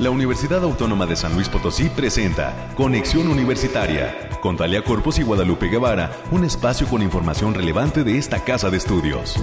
La Universidad Autónoma de San Luis Potosí presenta Conexión Universitaria con Talia Corpus y Guadalupe Guevara, un espacio con información relevante de esta casa de estudios.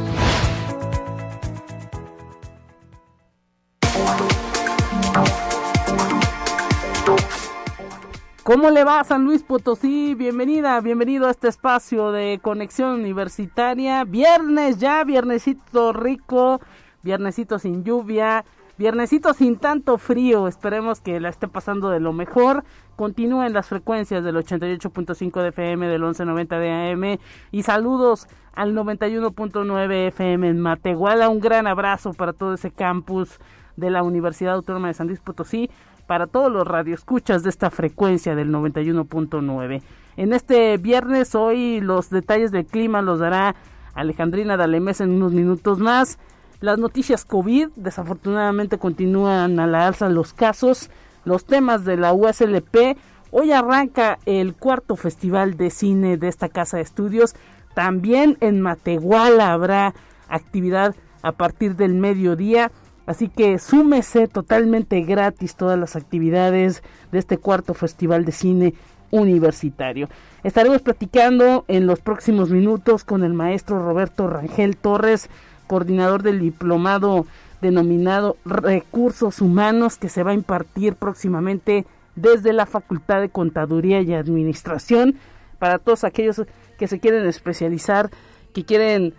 ¿Cómo le va San Luis Potosí? Bienvenida, bienvenido a este espacio de conexión universitaria. Viernes ya, viernesito rico, viernesito sin lluvia, viernesito sin tanto frío. Esperemos que la esté pasando de lo mejor. Continúen las frecuencias del 88.5 de FM, del 1190 de AM y saludos al 91.9 FM en Matehuala. Un gran abrazo para todo ese campus de la Universidad Autónoma de San Luis Potosí para todos los radioescuchas de esta frecuencia del 91.9. En este viernes, hoy los detalles del clima los dará Alejandrina Dalemés en unos minutos más. Las noticias COVID, desafortunadamente continúan a la alza los casos. Los temas de la USLP. Hoy arranca el cuarto festival de cine de esta casa de estudios. También en Matehuala habrá actividad a partir del mediodía. Así que súmese totalmente gratis todas las actividades de este cuarto Festival de Cine Universitario. Estaremos platicando en los próximos minutos con el maestro Roberto Rangel Torres, coordinador del diplomado denominado Recursos Humanos que se va a impartir próximamente desde la Facultad de Contaduría y Administración. Para todos aquellos que se quieren especializar, que quieren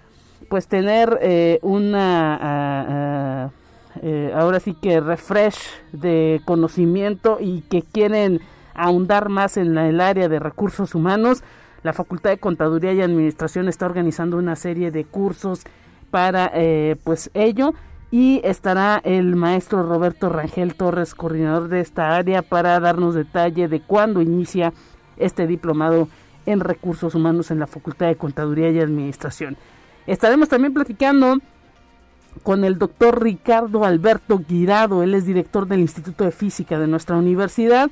pues tener eh, una... Eh, ahora sí que refresh de conocimiento y que quieren ahondar más en el área de recursos humanos, la Facultad de Contaduría y Administración está organizando una serie de cursos para eh, pues ello y estará el maestro Roberto Rangel Torres, coordinador de esta área, para darnos detalle de cuándo inicia este diplomado en recursos humanos en la Facultad de Contaduría y Administración. Estaremos también platicando con el doctor Ricardo Alberto Guirado, él es director del Instituto de Física de nuestra universidad.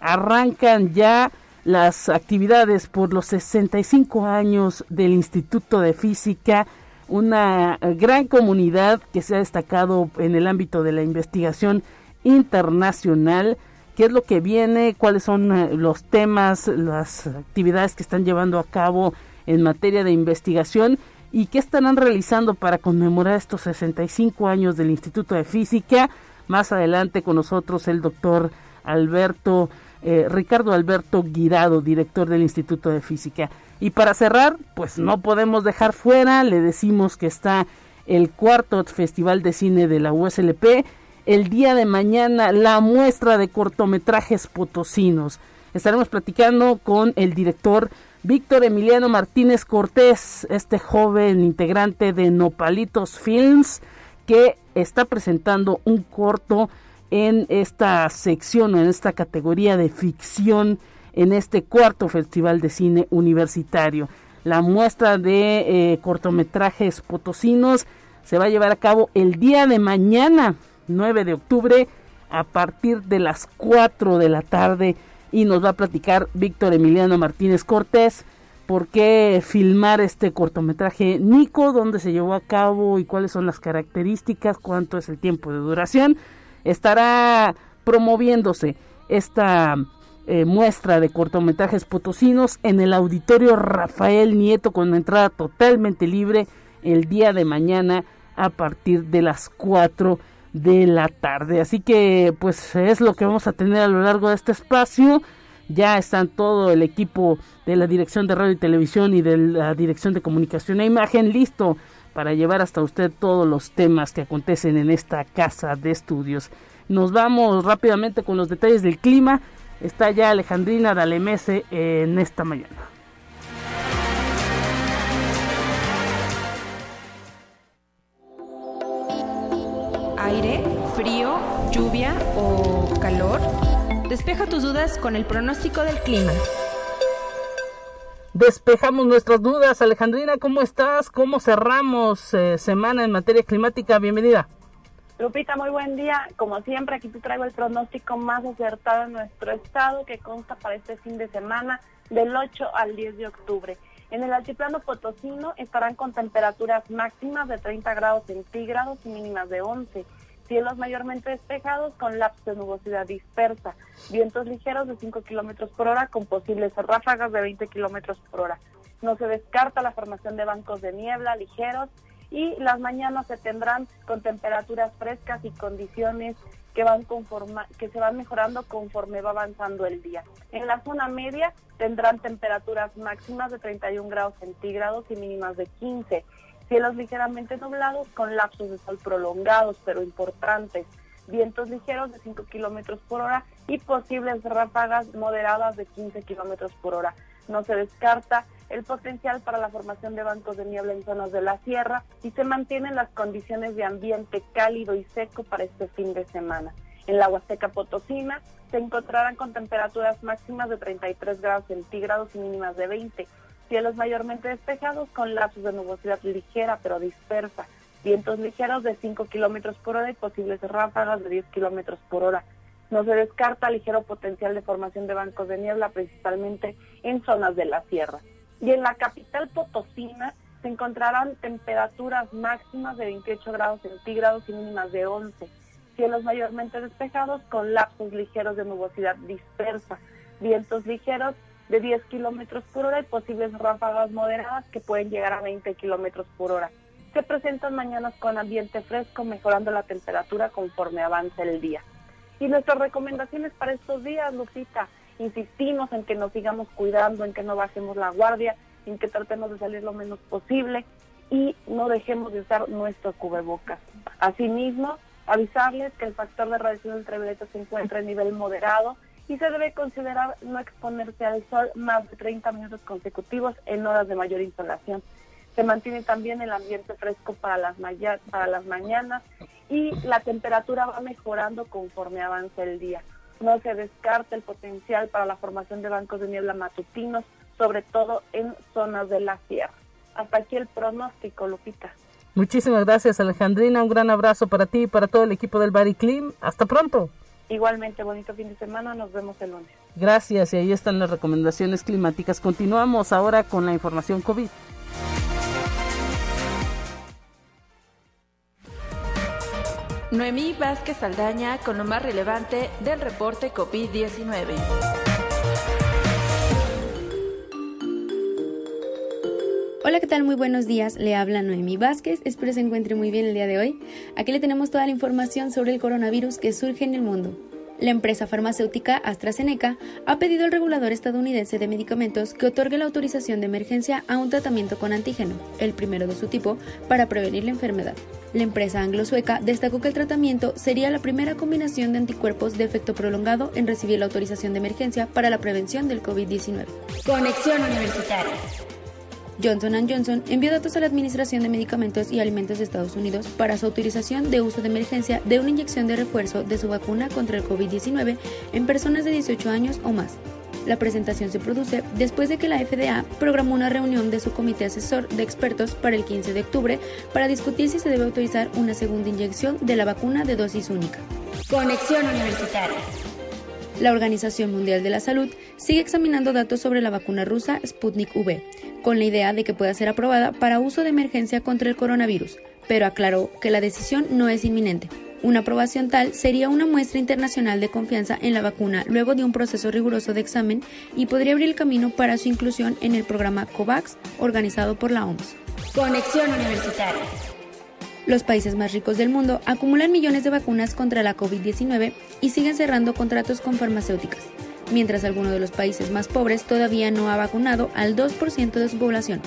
Arrancan ya las actividades por los 65 años del Instituto de Física, una gran comunidad que se ha destacado en el ámbito de la investigación internacional. ¿Qué es lo que viene? ¿Cuáles son eh, los temas, las actividades que están llevando a cabo en materia de investigación? y qué estarán realizando para conmemorar estos 65 años del Instituto de Física. Más adelante con nosotros el doctor Alberto, eh, Ricardo Alberto Guirado, director del Instituto de Física. Y para cerrar, pues no podemos dejar fuera, le decimos que está el cuarto Festival de Cine de la USLP. El día de mañana la muestra de cortometrajes potosinos. Estaremos platicando con el director Víctor Emiliano Martínez Cortés, este joven integrante de Nopalitos Films, que está presentando un corto en esta sección o en esta categoría de ficción en este cuarto Festival de Cine Universitario. La muestra de eh, cortometrajes potosinos se va a llevar a cabo el día de mañana, 9 de octubre, a partir de las 4 de la tarde y nos va a platicar Víctor Emiliano Martínez Cortés por qué filmar este cortometraje Nico, dónde se llevó a cabo y cuáles son las características, cuánto es el tiempo de duración. Estará promoviéndose esta eh, muestra de cortometrajes potosinos en el auditorio Rafael Nieto con entrada totalmente libre el día de mañana a partir de las 4 de la tarde. Así que pues es lo que vamos a tener a lo largo de este espacio. Ya están todo el equipo de la Dirección de Radio y Televisión y de la Dirección de Comunicación e Imagen listo para llevar hasta usted todos los temas que acontecen en esta casa de estudios. Nos vamos rápidamente con los detalles del clima. Está ya Alejandrina Dalemese en esta mañana. aire, frío, lluvia o calor? Despeja tus dudas con el pronóstico del clima. Despejamos nuestras dudas. Alejandrina, ¿cómo estás? ¿Cómo cerramos eh, semana en materia climática? Bienvenida. Lupita, muy buen día. Como siempre, aquí te traigo el pronóstico más acertado en nuestro estado que consta para este fin de semana del 8 al 10 de octubre. En el altiplano potosino estarán con temperaturas máximas de 30 grados centígrados y mínimas de 11 Cielos mayormente despejados con lapsos de nubosidad dispersa. Vientos ligeros de 5 kilómetros por hora con posibles ráfagas de 20 kilómetros por hora. No se descarta la formación de bancos de niebla ligeros y las mañanas se tendrán con temperaturas frescas y condiciones que van conforma, que se van mejorando conforme va avanzando el día. En la zona media tendrán temperaturas máximas de 31 grados centígrados y mínimas de 15. Cielos ligeramente nublados con lapsos de sol prolongados pero importantes. Vientos ligeros de 5 kilómetros por hora y posibles ráfagas moderadas de 15 kilómetros por hora. No se descarta el potencial para la formación de bancos de niebla en zonas de la sierra y se mantienen las condiciones de ambiente cálido y seco para este fin de semana. En la Huasteca Potosina se encontrarán con temperaturas máximas de 33 grados centígrados y mínimas de 20. Cielos mayormente despejados con lapsos de nubosidad ligera pero dispersa. Vientos ligeros de 5 kilómetros por hora y posibles ráfagas de 10 kilómetros por hora. No se descarta ligero potencial de formación de bancos de niebla, principalmente en zonas de la sierra. Y en la capital potosina se encontrarán temperaturas máximas de 28 grados centígrados y mínimas de 11. Cielos mayormente despejados con lapsos ligeros de nubosidad dispersa. Vientos ligeros de 10 kilómetros por hora y posibles ráfagas moderadas que pueden llegar a 20 kilómetros por hora. Se presentan mañanas con ambiente fresco, mejorando la temperatura conforme avanza el día. Y nuestras recomendaciones para estos días, Lupita, insistimos en que nos sigamos cuidando, en que no bajemos la guardia, en que tratemos de salir lo menos posible y no dejemos de usar nuestro cubrebocas. Asimismo, avisarles que el factor de radiación ultravioleta se encuentra en nivel moderado y se debe considerar no exponerse al sol más de 30 minutos consecutivos en horas de mayor insolación. Se mantiene también el ambiente fresco para las, para las mañanas y la temperatura va mejorando conforme avanza el día. No se descarta el potencial para la formación de bancos de niebla matutinos, sobre todo en zonas de la sierra. Hasta aquí el pronóstico, Lupita. Muchísimas gracias, Alejandrina. Un gran abrazo para ti y para todo el equipo del Clean. Hasta pronto. Igualmente, bonito fin de semana. Nos vemos el lunes. Gracias. Y ahí están las recomendaciones climáticas. Continuamos ahora con la información COVID. Noemí Vázquez Aldaña con lo más relevante del reporte COVID-19. Hola, ¿qué tal? Muy buenos días. Le habla Noemí Vázquez. Espero se encuentre muy bien el día de hoy. Aquí le tenemos toda la información sobre el coronavirus que surge en el mundo. La empresa farmacéutica AstraZeneca ha pedido al regulador estadounidense de medicamentos que otorgue la autorización de emergencia a un tratamiento con antígeno, el primero de su tipo, para prevenir la enfermedad. La empresa anglo-sueca destacó que el tratamiento sería la primera combinación de anticuerpos de efecto prolongado en recibir la autorización de emergencia para la prevención del COVID-19. Conexión Universitaria. Johnson Johnson envió datos a la Administración de Medicamentos y Alimentos de Estados Unidos para su autorización de uso de emergencia de una inyección de refuerzo de su vacuna contra el COVID-19 en personas de 18 años o más. La presentación se produce después de que la FDA programó una reunión de su comité asesor de expertos para el 15 de octubre para discutir si se debe autorizar una segunda inyección de la vacuna de dosis única. Conexión Universitaria. La Organización Mundial de la Salud sigue examinando datos sobre la vacuna rusa Sputnik V, con la idea de que pueda ser aprobada para uso de emergencia contra el coronavirus, pero aclaró que la decisión no es inminente. Una aprobación tal sería una muestra internacional de confianza en la vacuna luego de un proceso riguroso de examen y podría abrir el camino para su inclusión en el programa COVAX organizado por la OMS. Conexión Universitaria. Los países más ricos del mundo acumulan millones de vacunas contra la COVID-19 y siguen cerrando contratos con farmacéuticas, mientras alguno de los países más pobres todavía no ha vacunado al 2% de su población.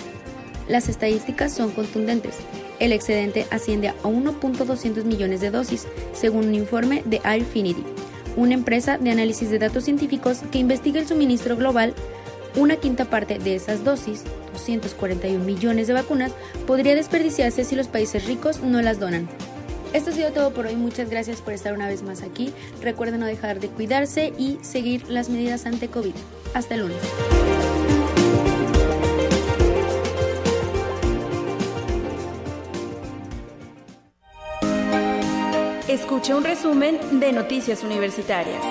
Las estadísticas son contundentes. El excedente asciende a 1.200 millones de dosis, según un informe de Airfinity, una empresa de análisis de datos científicos que investiga el suministro global. Una quinta parte de esas dosis 241 millones de vacunas podría desperdiciarse si los países ricos no las donan. Esto ha sido todo por hoy. Muchas gracias por estar una vez más aquí. Recuerden no dejar de cuidarse y seguir las medidas ante COVID. Hasta el lunes. Escuche un resumen de Noticias Universitarias.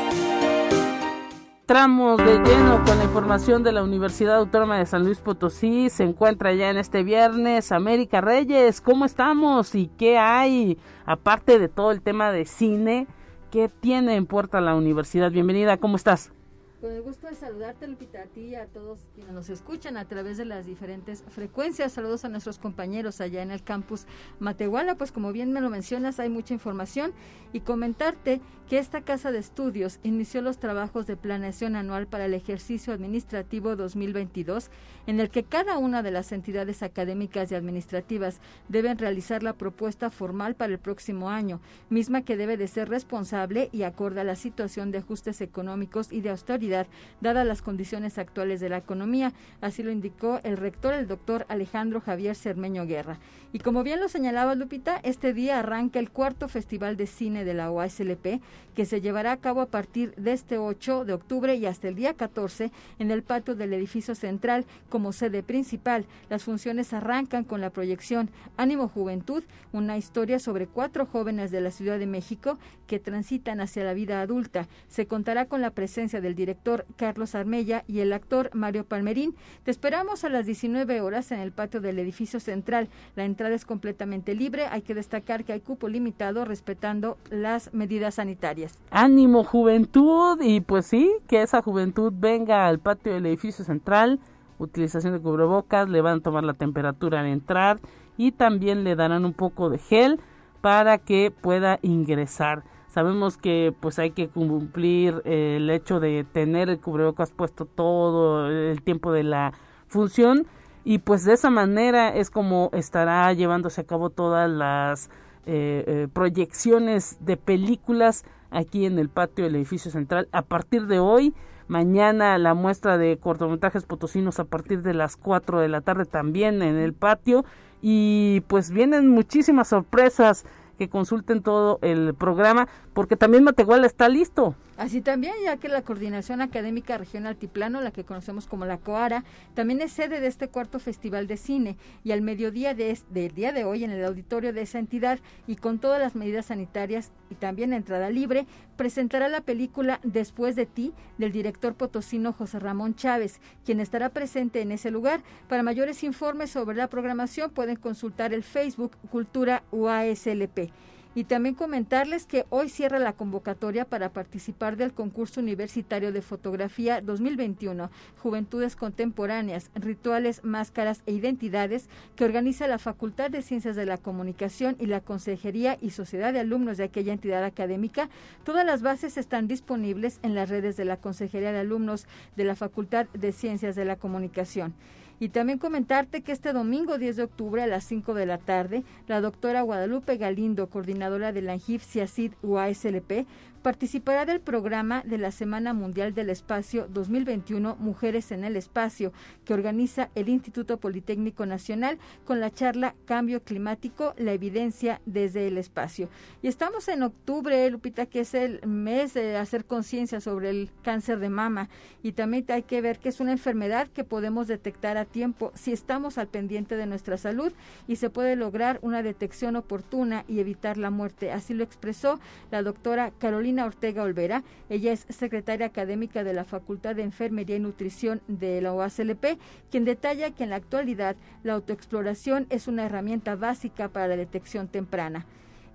Entramos de lleno con la información de la Universidad Autónoma de San Luis Potosí. Se encuentra ya en este viernes América Reyes. ¿Cómo estamos y qué hay? Aparte de todo el tema de cine, ¿qué tiene en puerta la universidad? Bienvenida, ¿cómo estás? Con el gusto de saludarte, Lupita, a ti y a todos quienes nos escuchan a través de las diferentes frecuencias. Saludos a nuestros compañeros allá en el campus Matehuala. Pues como bien me lo mencionas, hay mucha información y comentarte que esta casa de estudios inició los trabajos de planeación anual para el ejercicio administrativo 2022, en el que cada una de las entidades académicas y administrativas deben realizar la propuesta formal para el próximo año, misma que debe de ser responsable y acorde a la situación de ajustes económicos y de austeridad, dadas las condiciones actuales de la economía. Así lo indicó el rector, el doctor Alejandro Javier Cermeño Guerra. Y como bien lo señalaba Lupita, este día arranca el cuarto Festival de Cine de la OASLP, que se llevará a cabo a partir de este 8 de octubre y hasta el día 14 en el patio del edificio central como sede principal. Las funciones arrancan con la proyección Ánimo Juventud, una historia sobre cuatro jóvenes de la Ciudad de México que transitan hacia la vida adulta. Se contará con la presencia del director Carlos Armella y el actor Mario Palmerín. Te esperamos a las 19 horas en el patio del edificio central. La entrada es completamente libre. Hay que destacar que hay cupo limitado respetando las medidas sanitarias. Ánimo juventud y pues sí, que esa juventud venga al patio del edificio central, utilización de cubrebocas, le van a tomar la temperatura al entrar y también le darán un poco de gel para que pueda ingresar. Sabemos que pues hay que cumplir el hecho de tener el cubrebocas puesto todo el tiempo de la función y pues de esa manera es como estará llevándose a cabo todas las eh, eh, proyecciones de películas aquí en el patio del edificio central a partir de hoy. Mañana la muestra de cortometrajes potosinos a partir de las 4 de la tarde también en el patio. Y pues vienen muchísimas sorpresas que consulten todo el programa porque también Matehuala está listo. Así también, ya que la Coordinación Académica Regional Altiplano, la que conocemos como la COARA, también es sede de este cuarto Festival de Cine y al mediodía de del día de hoy en el auditorio de esa entidad y con todas las medidas sanitarias y también entrada libre, presentará la película Después de ti del director potosino José Ramón Chávez, quien estará presente en ese lugar. Para mayores informes sobre la programación pueden consultar el Facebook Cultura UASLP. Y también comentarles que hoy cierra la convocatoria para participar del concurso universitario de fotografía 2021, Juventudes Contemporáneas, Rituales, Máscaras e Identidades, que organiza la Facultad de Ciencias de la Comunicación y la Consejería y Sociedad de Alumnos de aquella entidad académica. Todas las bases están disponibles en las redes de la Consejería de Alumnos de la Facultad de Ciencias de la Comunicación. Y también comentarte que este domingo 10 de octubre a las 5 de la tarde, la doctora Guadalupe Galindo, coordinadora de la ANGIF CIACID UASLP, participará del programa de la Semana Mundial del Espacio 2021 Mujeres en el Espacio, que organiza el Instituto Politécnico Nacional con la charla Cambio Climático, la evidencia desde el espacio. Y estamos en octubre, Lupita, que es el mes de hacer conciencia sobre el cáncer de mama. Y también hay que ver que es una enfermedad que podemos detectar a tiempo si estamos al pendiente de nuestra salud y se puede lograr una detección oportuna y evitar la muerte. Así lo expresó la doctora Carolina Ortega Olvera. Ella es secretaria académica de la Facultad de Enfermería y Nutrición de la OACLP, quien detalla que en la actualidad la autoexploración es una herramienta básica para la detección temprana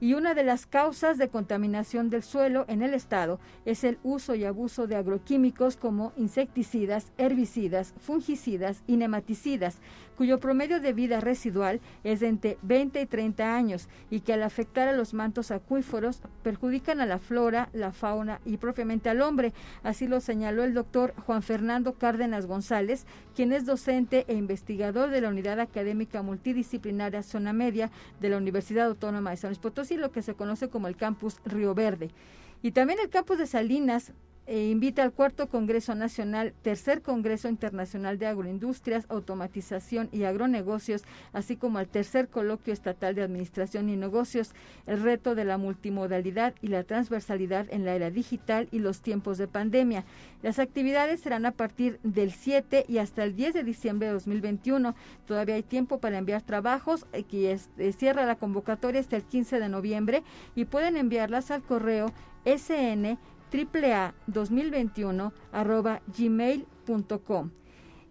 y una de las causas de contaminación del suelo en el estado es el uso y abuso de agroquímicos como insecticidas, herbicidas, fungicidas y nematicidas, cuyo promedio de vida residual es de entre 20 y 30 años y que al afectar a los mantos acuíferos perjudican a la flora, la fauna y propiamente al hombre. Así lo señaló el doctor Juan Fernando Cárdenas González, quien es docente e investigador de la Unidad Académica Multidisciplinaria Zona Media de la Universidad Autónoma de San Luis Potosí, lo que se conoce como el Campus Río Verde. Y también el campus de Salinas e invita al cuarto Congreso Nacional, tercer Congreso Internacional de Agroindustrias, Automatización y Agronegocios, así como al tercer Coloquio Estatal de Administración y Negocios, el reto de la multimodalidad y la transversalidad en la era digital y los tiempos de pandemia. Las actividades serán a partir del 7 y hasta el 10 de diciembre de 2021. Todavía hay tiempo para enviar trabajos, que eh, cierra la convocatoria hasta el 15 de noviembre y pueden enviarlas al correo sn aaa2021 arroba gmail.com.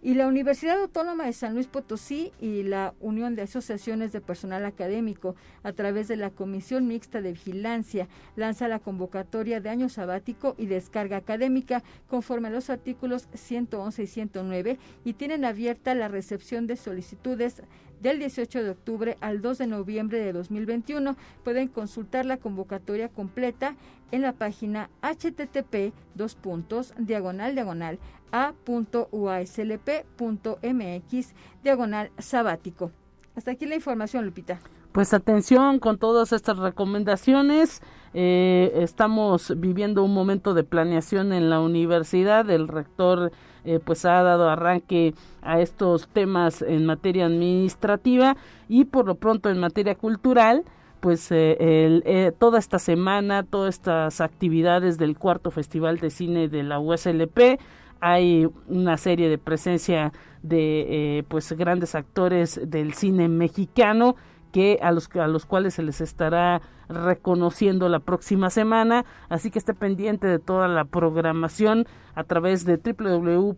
Y la Universidad Autónoma de San Luis Potosí y la Unión de Asociaciones de Personal Académico, a través de la Comisión Mixta de Vigilancia, lanza la convocatoria de año sabático y descarga académica conforme a los artículos 111 y 109 y tienen abierta la recepción de solicitudes del 18 de octubre al 2 de noviembre de 2021. Pueden consultar la convocatoria completa en la página http dos puntos diagonal diagonal a.uaslp.mx diagonal sabático. Hasta aquí la información, Lupita. Pues atención con todas estas recomendaciones. Eh, estamos viviendo un momento de planeación en la universidad. El rector eh, pues ha dado arranque a estos temas en materia administrativa y por lo pronto en materia cultural pues eh, eh, toda esta semana, todas estas actividades del cuarto Festival de Cine de la USLP, hay una serie de presencia de pues grandes actores del cine mexicano que a los a los cuales se les estará reconociendo la próxima semana, así que esté pendiente de toda la programación a través de www.uslp.mx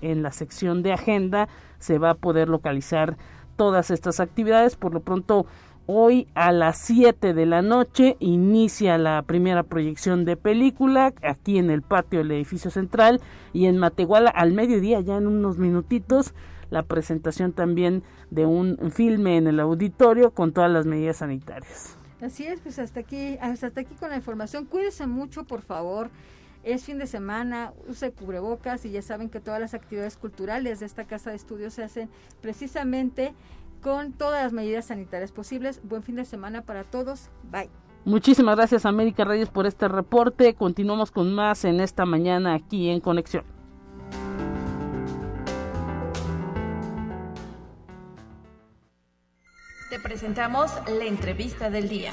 en la sección de agenda se va a poder localizar todas estas actividades. Por lo pronto, hoy a las 7 de la noche inicia la primera proyección de película aquí en el patio del edificio central y en Matehuala al mediodía, ya en unos minutitos, la presentación también de un filme en el auditorio con todas las medidas sanitarias. Así es, pues hasta aquí, hasta aquí con la información. Cuídense mucho, por favor. Es fin de semana, use cubrebocas y ya saben que todas las actividades culturales de esta casa de estudios se hacen precisamente con todas las medidas sanitarias posibles. Buen fin de semana para todos. Bye. Muchísimas gracias América Reyes por este reporte. Continuamos con más en esta mañana aquí en Conexión. Presentamos la entrevista del día.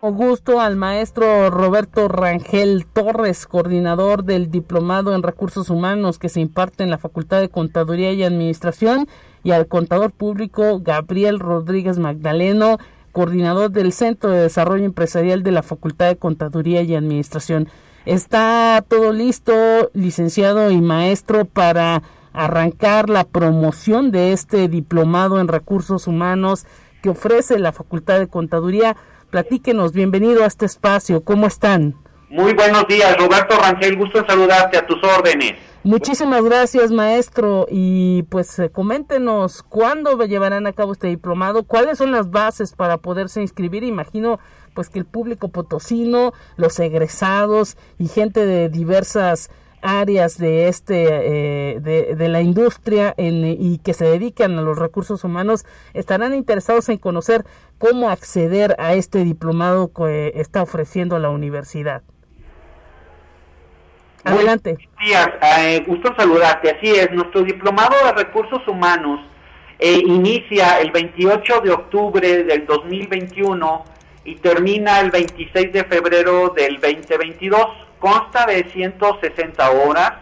gusto al maestro Roberto Rangel Torres, coordinador del Diplomado en Recursos Humanos que se imparte en la Facultad de Contaduría y Administración, y al contador público Gabriel Rodríguez Magdaleno, coordinador del Centro de Desarrollo Empresarial de la Facultad de Contaduría y Administración. Está todo listo, licenciado y maestro, para arrancar la promoción de este diplomado en recursos humanos que ofrece la Facultad de Contaduría. Platíquenos, bienvenido a este espacio, ¿cómo están? Muy buenos días, Roberto Rangel, gusto en saludarte a tus órdenes. Muchísimas gracias, maestro, y pues eh, coméntenos cuándo llevarán a cabo este diplomado, cuáles son las bases para poderse inscribir, imagino pues que el público potosino, los egresados y gente de diversas áreas de este eh, de, la industria y que se dedican a los recursos humanos estarán interesados en conocer cómo acceder a este diplomado que está ofreciendo la universidad. Adelante. Buenos días, eh, gusto saludarte. Así es, nuestro diplomado de recursos humanos eh, inicia el 28 de octubre del 2021 y termina el 26 de febrero del 2022 consta de 160 horas,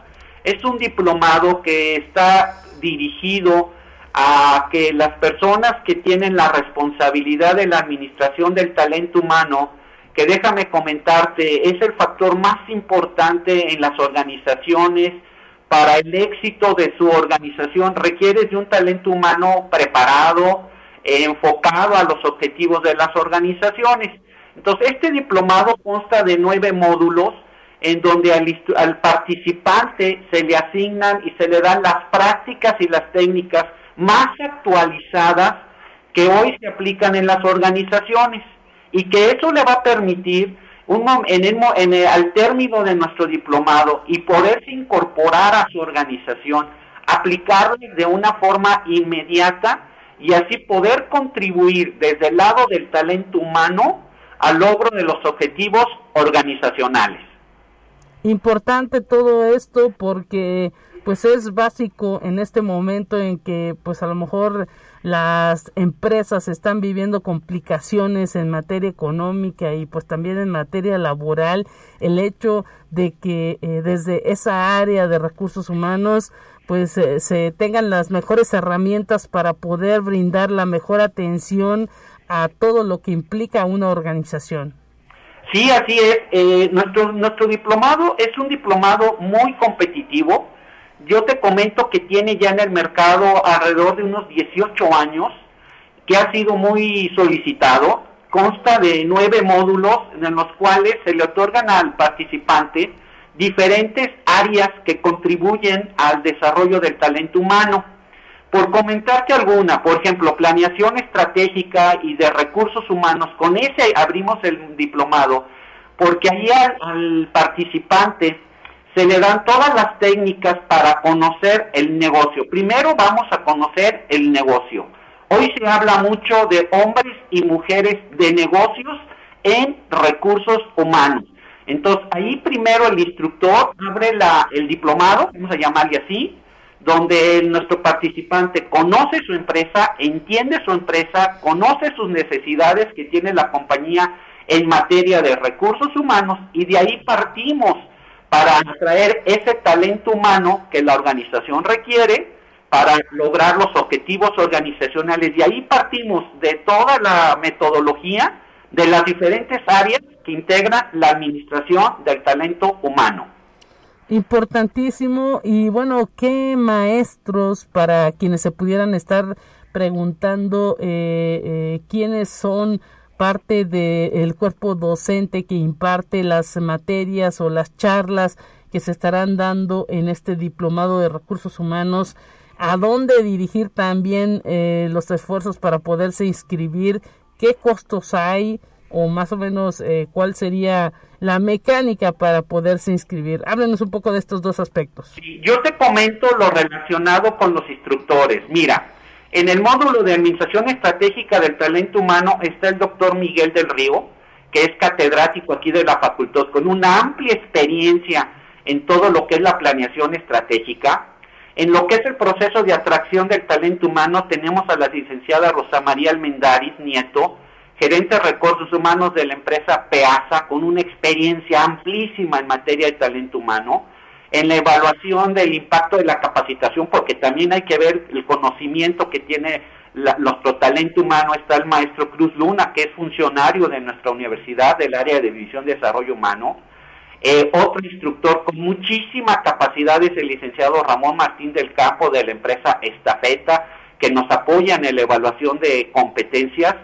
es un diplomado que está dirigido a que las personas que tienen la responsabilidad de la administración del talento humano, que déjame comentarte, es el factor más importante en las organizaciones, para el éxito de su organización requiere de un talento humano preparado, enfocado a los objetivos de las organizaciones. Entonces, este diplomado consta de nueve módulos, en donde al, participante se le asignan y se le dan las prácticas y las técnicas más actualizadas que hoy se aplican en las organizaciones y que eso le va a permitir al término de nuestro diplomado y poderse incorporar a su organización, aplicarlo de una forma inmediata y así poder contribuir desde el lado del talento humano al logro de los objetivos organizacionales importante todo esto porque pues es básico en este momento en que pues a lo mejor las empresas están viviendo complicaciones en materia económica y pues también en materia laboral el hecho de que eh, desde esa área de recursos humanos pues eh, se tengan las mejores herramientas para poder brindar la mejor atención a todo lo que implica una organización. Sí, así es. Eh, nuestro, nuestro diplomado es un diplomado muy competitivo. Yo te comento que tiene ya en el mercado alrededor de unos 18 años, que ha sido muy solicitado. Consta de nueve módulos en los cuales se le otorgan al participante diferentes áreas que contribuyen al desarrollo del talento humano. Por comentarte alguna, por ejemplo, planeación estratégica y de recursos humanos, con ese abrimos el diplomado, porque ahí al, participante se le dan todas las técnicas para conocer el negocio. Primero vamos a conocer el negocio. Hoy se habla mucho de hombres y mujeres de negocios en recursos humanos. Entonces, ahí primero el instructor abre la, el diplomado, vamos a llamarle así, donde nuestro participante conoce su empresa, entiende su empresa, conoce sus necesidades que tiene la compañía en materia de recursos humanos y de ahí partimos para atraer ese talento humano que la organización requiere para lograr los objetivos organizacionales. De ahí partimos de toda la metodología de las diferentes áreas que integran la administración del talento humano. Importantísimo y bueno, ¿qué maestros para quienes se pudieran estar preguntando eh, eh, quiénes son parte del cuerpo docente que imparte las materias o las charlas que se estarán dando en este diplomado de recursos humanos? ¿A dónde dirigir también eh, los esfuerzos para poderse inscribir? ¿Qué costos hay? o más o menos eh, cuál sería la mecánica para poderse inscribir. Háblenos un poco de estos dos aspectos. yo te comento lo relacionado con los instructores. Mira, en el módulo de Administración Estratégica del Talento Humano está el doctor Miguel del Río, que es catedrático aquí de la facultad, con una amplia experiencia en todo lo que es la planeación estratégica. En lo que es el proceso de atracción del talento humano tenemos a la licenciada Rosa María Almendaris Nieto, gerente de recursos humanos de la empresa PEASA, con una experiencia amplísima en materia de talento humano, en la evaluación del impacto de la capacitación, porque también hay que ver el conocimiento que tiene nuestro talento humano, está el maestro Cruz Luna, que es funcionario de nuestra universidad del área de División de Desarrollo Humano, eh, otro instructor con muchísima capacidad es el licenciado Ramón Martín del Campo de la empresa Estafeta, que nos apoya en la evaluación de competencias,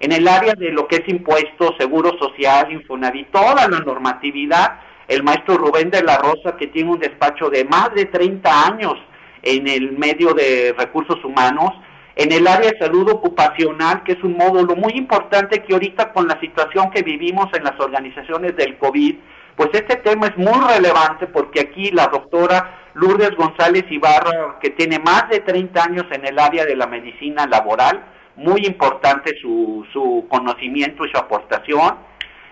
en el área de lo que es impuestos, seguro social, Infonavit, toda la normatividad, el maestro Rubén de la Rosa, que tiene un despacho de más de 30 años en el medio de recursos humanos, en el área de salud ocupacional, que es un módulo muy importante que ahorita con la situación que vivimos en las organizaciones del COVID, pues este tema es muy relevante porque aquí la doctora Lourdes González Ibarra, que tiene más de 30 años en el área de la medicina laboral, muy importante su, su conocimiento y su aportación.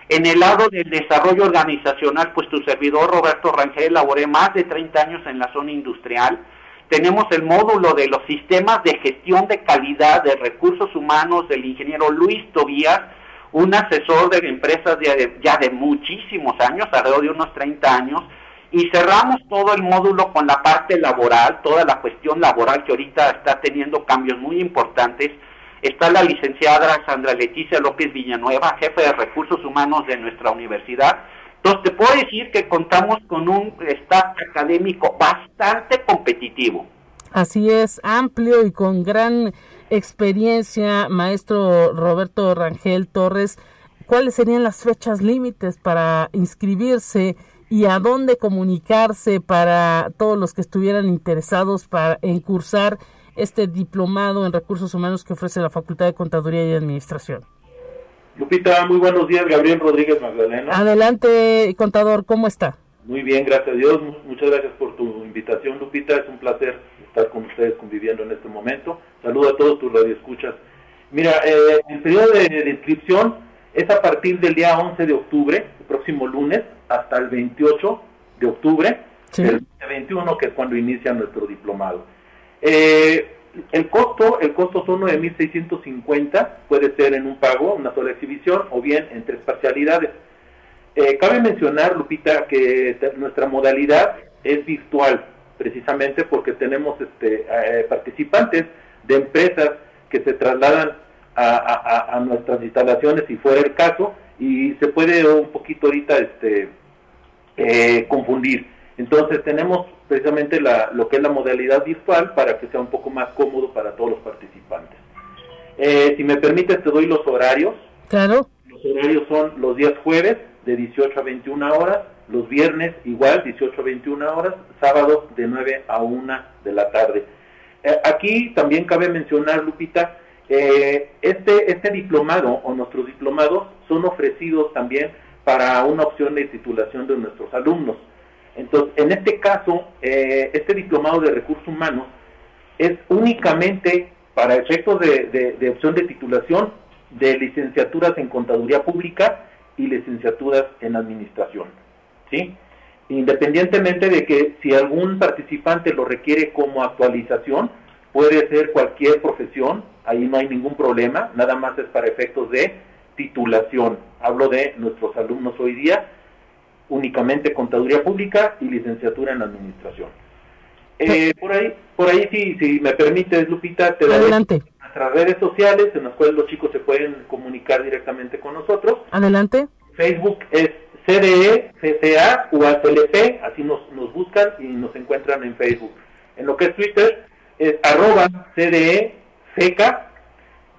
En el lado del desarrollo organizacional, pues tu servidor Roberto Rangel elaboré más de 30 años en la zona industrial. Tenemos el módulo de los sistemas de gestión de calidad de recursos humanos del ingeniero Luis Tobías, un asesor de empresas ya de muchísimos años, alrededor de unos 30 años, y cerramos todo el módulo con la parte laboral, toda la cuestión laboral que ahorita está teniendo cambios muy importantes Está la licenciada Sandra Leticia López Villanueva, jefe de recursos humanos de nuestra universidad. Entonces, te puedo decir que contamos con un staff académico bastante competitivo. Así es, amplio y con gran experiencia, maestro Roberto Rangel Torres. ¿Cuáles serían las fechas límites para inscribirse y a dónde comunicarse para todos los que estuvieran interesados para en cursar este diplomado en recursos humanos que ofrece la Facultad de Contaduría y Administración. Lupita, muy buenos días, Gabriel Rodríguez Magdalena. Adelante, contador, ¿cómo está? Muy bien, gracias a Dios. Muchas gracias por tu invitación, Lupita. Es un placer estar con ustedes conviviendo en este momento. Saludo a todos tus radioescuchas. Mira, eh, el periodo de, inscripción es a partir del día 11 de octubre, el próximo lunes, hasta el 28 de octubre, el 21, que es cuando inicia nuestro diplomado. Eh, el costo, el costo son 9.650, puede ser en un pago, una sola exhibición, o bien en tres parcialidades. Eh, cabe mencionar, Lupita, que nuestra modalidad es virtual, precisamente porque tenemos este, eh, participantes de empresas que se trasladan a, nuestras instalaciones si fuera el caso y se puede un poquito ahorita este confundir. Entonces tenemos precisamente la, lo que es la modalidad virtual para que sea un poco más cómodo para todos los participantes. Eh, si me permites te doy los horarios. Claro. Los horarios son los días jueves de 18 a 21 horas, los viernes igual 18 a 21 horas, sábados de 9 a 1 de la tarde. Eh, aquí también cabe mencionar, Lupita, eh, este, este diplomado o nuestros diplomados son ofrecidos también para una opción de titulación de nuestros alumnos. Entonces, en este caso, eh, este diplomado de recursos humanos es únicamente para efectos de, de opción de titulación de licenciaturas en contaduría pública y licenciaturas en administración. ¿sí? Independientemente de que si algún participante lo requiere como actualización, puede ser cualquier profesión, ahí no hay ningún problema, nada más es para efectos de titulación. Hablo de nuestros alumnos hoy día, únicamente contaduría pública y licenciatura en administración. Eh, por ahí, por ahí si, si me permites, Lupita, te Adelante. nuestras redes sociales en las cuales los chicos se pueden comunicar directamente con nosotros. Adelante. Facebook es CDE, CCA, UACLP, así nos, nos buscan y nos encuentran en Facebook. En lo que es Twitter es arroba CDE, CECA,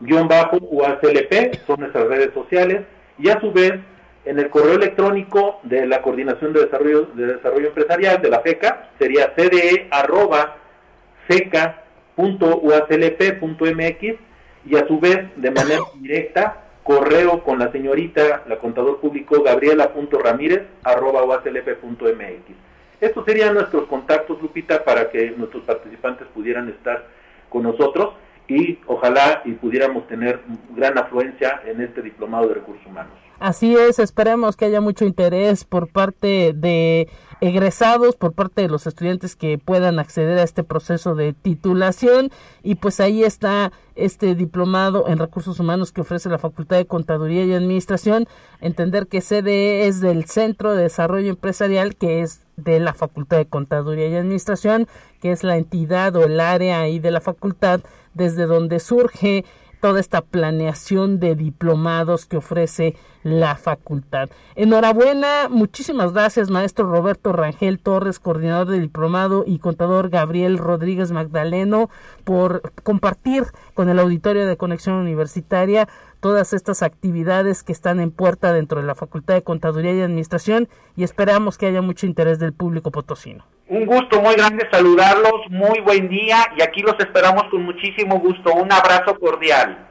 guion bajo UACLP, son nuestras redes sociales, y a su vez en el correo electrónico de la Coordinación de Desarrollo, de Desarrollo Empresarial de la FECA sería cde arroba feca.uaclp.mx y a su vez de manera directa correo con la señorita, la contador público gabriela.ramírez arroba uaclp.mx. Estos serían nuestros contactos, Lupita, para que nuestros participantes pudieran estar con nosotros y ojalá y pudiéramos tener gran afluencia en este diplomado de recursos humanos. Así es, esperemos que haya mucho interés por parte de egresados, por parte de los estudiantes que puedan acceder a este proceso de titulación. Y pues ahí está este diplomado en recursos humanos que ofrece la Facultad de Contaduría y Administración, entender que CDE es del Centro de Desarrollo Empresarial que es de la Facultad de Contaduría y Administración, que es la entidad o el área ahí de la facultad desde donde surge toda esta planeación de diplomados que ofrece la facultad. Enhorabuena, muchísimas gracias maestro Roberto Rangel Torres, coordinador del diplomado y contador Gabriel Rodríguez Magdaleno por compartir con el auditorio de Conexión Universitaria todas estas actividades que están en puerta dentro de la Facultad de Contaduría y Administración y esperamos que haya mucho interés del público potosino. Un gusto muy grande saludarlos, muy buen día y aquí los esperamos con muchísimo gusto. Un abrazo cordial.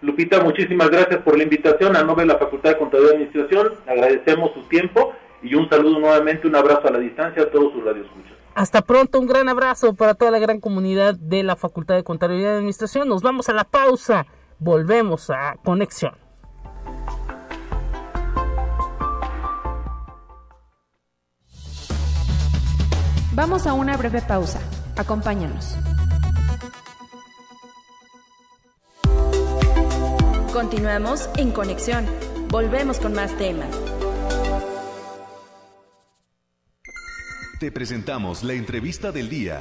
Lupita, muchísimas gracias por la invitación a nombre de la Facultad de Contaduría y Administración. Agradecemos su tiempo y un saludo nuevamente, un abrazo a la distancia a todos sus radioescuchas. Hasta pronto, un gran abrazo para toda la gran comunidad de la Facultad de Contaduría y Administración. Nos vamos a la pausa volvemos a conexión. Vamos a una breve pausa. Acompáñanos. Continuamos en conexión. Volvemos con más temas. Te presentamos la entrevista del día.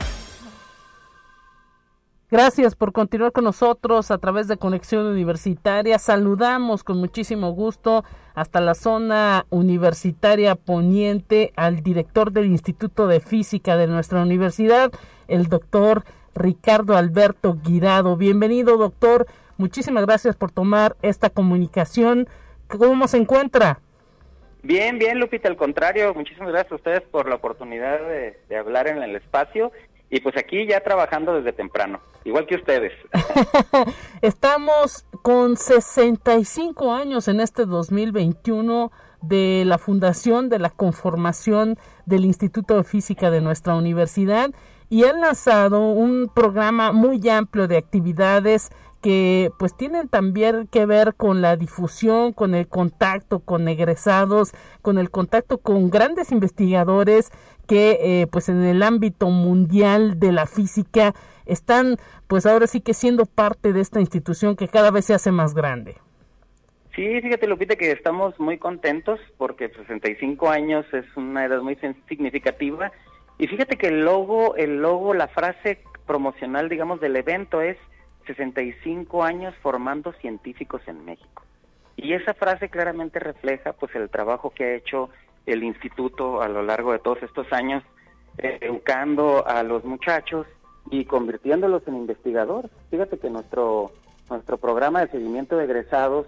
Gracias por continuar con nosotros a través de Conexión Universitaria. Saludamos con muchísimo gusto hasta la zona universitaria poniente al director del Instituto de Física de nuestra universidad, el doctor Ricardo Alberto Guirado. Bienvenido, doctor. Muchísimas gracias por tomar esta comunicación. ¿Cómo se encuentra? Bien, bien, Lupita, al contrario, muchísimas gracias a ustedes por la oportunidad de, de hablar en el espacio y pues aquí ya trabajando desde temprano, igual que ustedes. Estamos con 65 años en este 2021 de la fundación, de la conformación del Instituto de Física de nuestra universidad y han lanzado un programa muy amplio de actividades que pues tienen también que ver con la difusión, con el contacto con egresados, con el contacto con grandes investigadores que eh, pues en el ámbito mundial de la física están pues ahora sí que siendo parte de esta institución que cada vez se hace más grande. Sí, fíjate Lupita que estamos muy contentos porque 65 años es una edad muy significativa y fíjate que el logo, el logo, la frase promocional digamos del evento es 65 años formando científicos en México. Y esa frase claramente refleja pues el trabajo que ha hecho el instituto a lo largo de todos estos años eh, educando a los muchachos y convirtiéndolos en investigadores. Fíjate que nuestro nuestro programa de seguimiento de egresados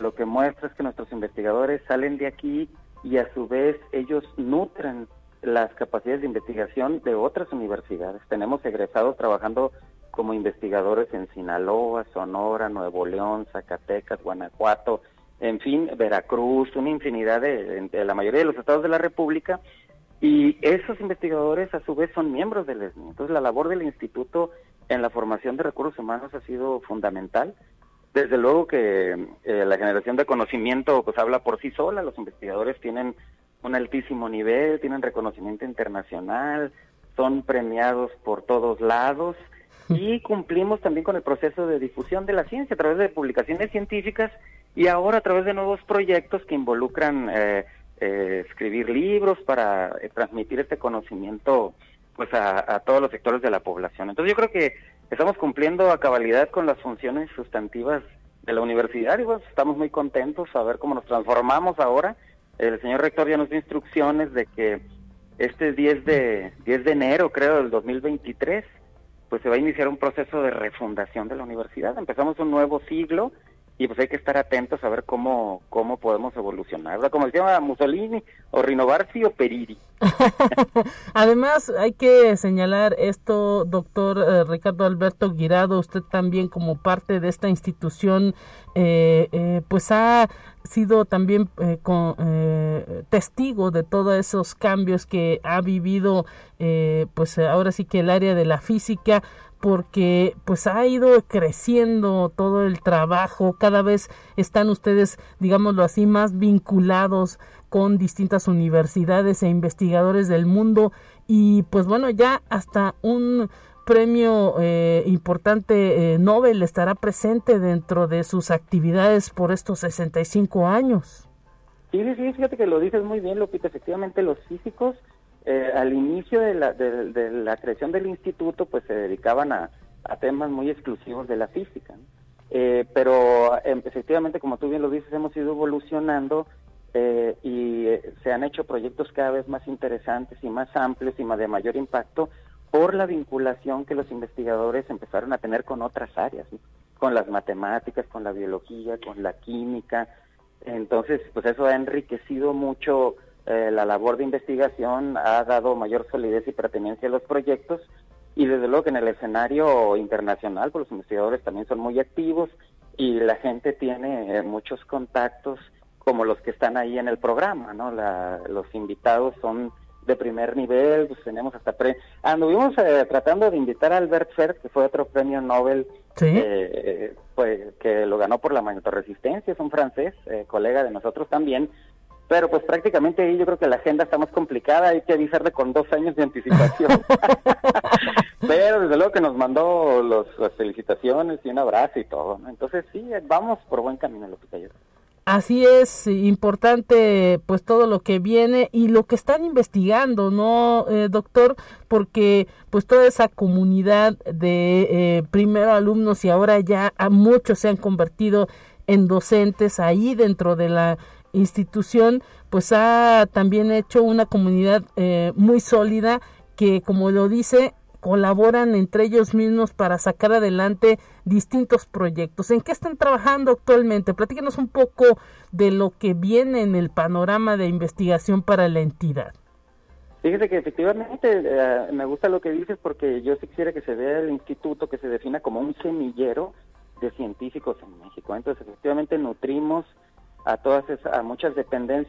lo que muestra es que nuestros investigadores salen de aquí y a su vez ellos nutren las capacidades de investigación de otras universidades. Tenemos egresados trabajando como investigadores en Sinaloa, Sonora, Nuevo León, Zacatecas, Guanajuato, en fin, Veracruz, una infinidad de, la mayoría de los estados de la República, y esos investigadores a su vez son miembros del ESNI. Entonces la labor del instituto en la formación de recursos humanos ha sido fundamental. Desde luego que eh, la generación de conocimiento pues habla por sí sola, los investigadores tienen un altísimo nivel, tienen reconocimiento internacional, son premiados por todos lados y cumplimos también con el proceso de difusión de la ciencia a través de publicaciones científicas y ahora a través de nuevos proyectos que involucran eh, eh, escribir libros para eh, transmitir este conocimiento pues a, todos los sectores de la población. Entonces yo creo que estamos cumpliendo a cabalidad con las funciones sustantivas de la universidad y bueno, estamos muy contentos a ver cómo nos transformamos ahora. El señor rector ya nos dio instrucciones de que este 10 de 10 de enero, creo, del 2023, pues se va a iniciar un proceso de refundación de la universidad. Empezamos un nuevo siglo y pues hay que estar atentos a ver cómo, cómo podemos evolucionar. Como decía Mussolini, o Rinovarsi o Periri. Además, hay que señalar esto, doctor eh, Ricardo Alberto Guirado, usted también como parte de esta institución, eh, eh, pues ha sido también con, testigo de todos esos cambios que ha vivido, pues ahora sí que el área de la física, porque pues ha ido creciendo todo el trabajo, cada vez están ustedes, digámoslo así, más vinculados con distintas universidades e investigadores del mundo y pues bueno, ya hasta un premio eh, importante eh, Nobel estará presente dentro de sus actividades por estos 65 años. Sí, sí, fíjate que lo dices muy bien, Lupita, efectivamente los físicos eh, al inicio de la, de, la, creación del instituto, pues se dedicaban a, temas muy exclusivos de la física. Eh, pero em, efectivamente, como tú bien lo dices, hemos ido evolucionando eh, y se han hecho proyectos cada vez más interesantes y más amplios y más de mayor impacto por la vinculación que los investigadores empezaron a tener con otras áreas, con las matemáticas, con la biología, con la química. Entonces, pues eso ha enriquecido mucho eh, la labor de investigación ha dado mayor solidez y pertenencia a los proyectos y desde luego que en el escenario internacional, pues los investigadores también son muy activos y la gente tiene eh, muchos contactos como los que están ahí en el programa, ¿no? los invitados son de primer nivel, pues tenemos hasta pre... Anduvimos eh, tratando de invitar a Albert Fer, que fue otro premio Nobel, pues, que lo ganó por la magnetoresistencia, es un francés, colega de nosotros también, pero pues prácticamente ahí yo creo que la agenda está más complicada, hay que avisarle con dos años de anticipación. Pero desde luego que nos mandó los, las felicitaciones y un abrazo y todo, Entonces sí, vamos por buen camino, lo que Así es, importante pues todo lo que viene y lo que están investigando, ¿no, eh, doctor? Porque pues toda esa comunidad de eh, primero alumnos y ahora ya a muchos se han convertido en docentes ahí dentro de la institución pues ha también hecho una comunidad eh, muy sólida que como lo dice colaboran entre ellos mismos para sacar adelante distintos proyectos. ¿En qué están trabajando actualmente? Platíquenos un poco de lo que viene en el panorama de investigación para la entidad. Fíjese que efectivamente eh, me gusta lo que dices porque yo sí quisiera que se vea el instituto que se defina como un semillero de científicos en México. Entonces, efectivamente nutrimos a todas esas, a muchas dependencias